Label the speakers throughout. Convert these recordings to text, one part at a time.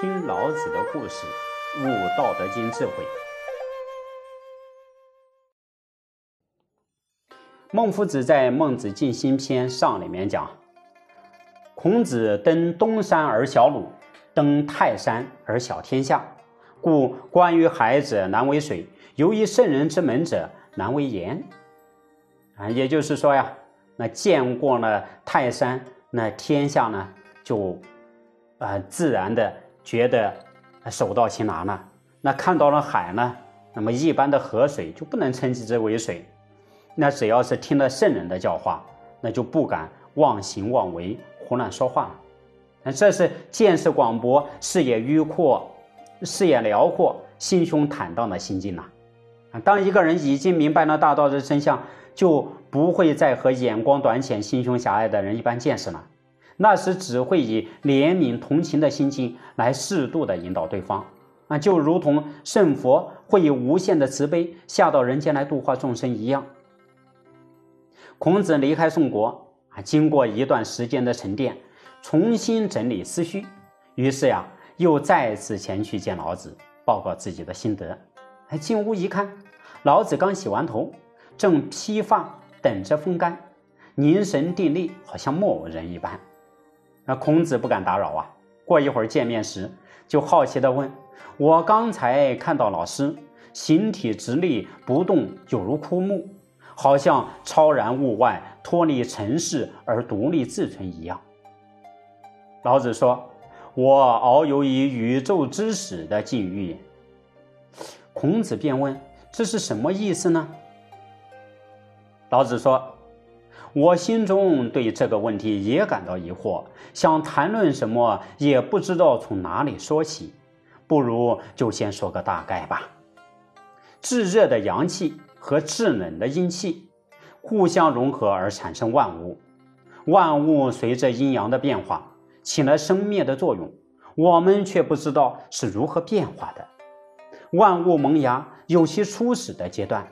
Speaker 1: 听老子的故事，悟《道德经》智慧。孟夫子在《孟子尽心篇上》里面讲：“孔子登东山而小鲁，登泰山而小天下。故关于海者难为水，由于圣人之门者难为言。”啊，也就是说呀，那见过了泰山，那天下呢就啊自然的觉得手到擒拿了。那看到了海呢，那么一般的河水就不能称之为水。那只要是听了圣人的教化，那就不敢妄行妄为、胡乱说话。那这是见识广博、视野迂阔、视野辽阔、心胸坦荡的心境呐。啊，当一个人已经明白了大道的真相，就不会再和眼光短浅、心胸狭隘的人一般见识了。那时只会以怜悯同情的心情来适度的引导对方。啊，就如同圣佛会以无限的慈悲下到人间来度化众生一样。孔子离开宋国啊，经过一段时间的沉淀，重新整理思绪，于是呀，又再次前去见老子，报告自己的心得。进屋一看，老子刚洗完头，正披发等着风干，凝神定力，好像木偶人一般。那孔子不敢打扰啊。过一会儿见面时，就好奇地问：“我刚才看到老师形体直立不动，有如枯木。”好像超然物外，脱离尘世而独立自存一样。老子说：“我遨游于宇宙之始的境遇。”孔子便问：“这是什么意思呢？”老子说：“我心中对这个问题也感到疑惑，想谈论什么也不知道从哪里说起，不如就先说个大概吧。炙热的阳气。”和制冷的阴气互相融合而产生万物，万物随着阴阳的变化起了生灭的作用，我们却不知道是如何变化的。万物萌芽有其初始的阶段，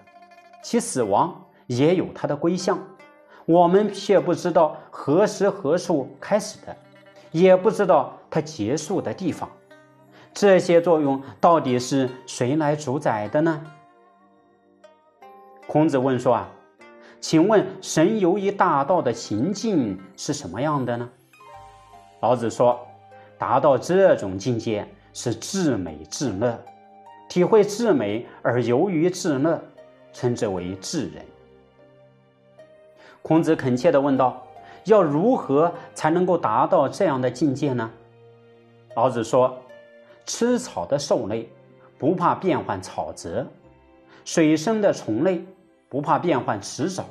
Speaker 1: 其死亡也有它的归向，我们却不知道何时何处开始的，也不知道它结束的地方。这些作用到底是谁来主宰的呢？孔子问说：“啊，请问神游于大道的行境是什么样的呢？”老子说：“达到这种境界是至美至乐，体会至美而游于至乐，称之为至人。”孔子恳切地问道：“要如何才能够达到这样的境界呢？”老子说：“吃草的兽类不怕变换草泽，水生的虫类。”不怕变换迟早，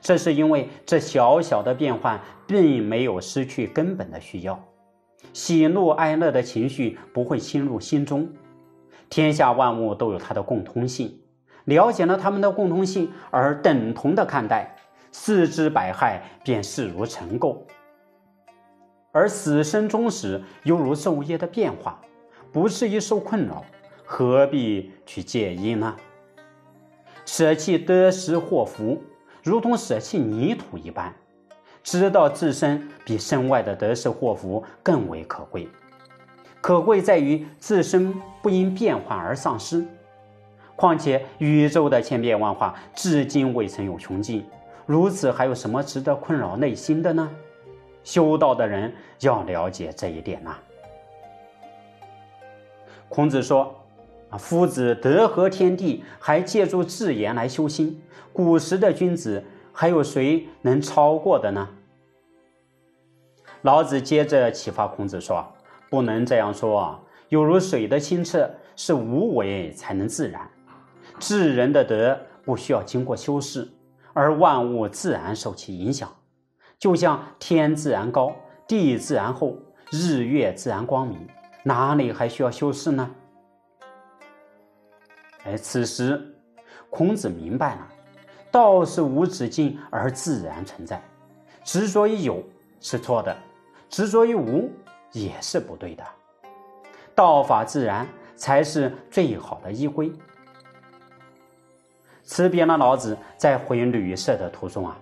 Speaker 1: 这是因为这小小的变换并没有失去根本的需要。喜怒哀乐的情绪不会侵入心中。天下万物都有它的共通性，了解了它们的共通性而等同的看待，四肢百骸便视如尘垢。而死生终始犹如昼夜的变化，不至于受困扰，何必去介意呢？舍弃得失祸福，如同舍弃泥土一般，知道自身比身外的得失祸福更为可贵。可贵在于自身不因变化而丧失。况且宇宙的千变万化，至今未曾有穷尽，如此还有什么值得困扰内心的呢？修道的人要了解这一点呐。孔子说。啊，夫子德合天地，还借助智言来修心。古时的君子，还有谁能超过的呢？老子接着启发孔子说：“不能这样说啊！有如水的清澈，是无为才能自然。治人的德不需要经过修饰，而万物自然受其影响。就像天自然高，地自然厚，日月自然光明，哪里还需要修饰呢？”哎，此时，孔子明白了，道是无止境而自然存在，执着于有是错的，执着于无也是不对的，道法自然才是最好的依归。辞别了老子，在回旅社的途中啊，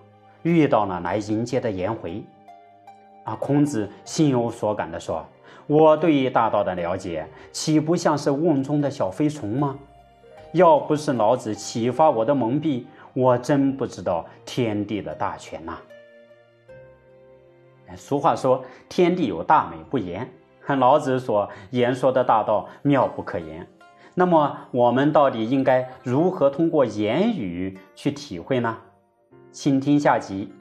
Speaker 1: 遇到了来迎接的颜回，啊，孔子心有所感的说：“我对大道的了解，岂不像是瓮中的小飞虫吗？要不是老子启发我的蒙蔽，我真不知道天地的大权呐。俗话说：“天地有大美不言。”老子所言说的大道妙不可言。那么，我们到底应该如何通过言语去体会呢？请听下集：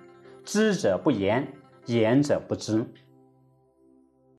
Speaker 1: 知者不言，言者不知。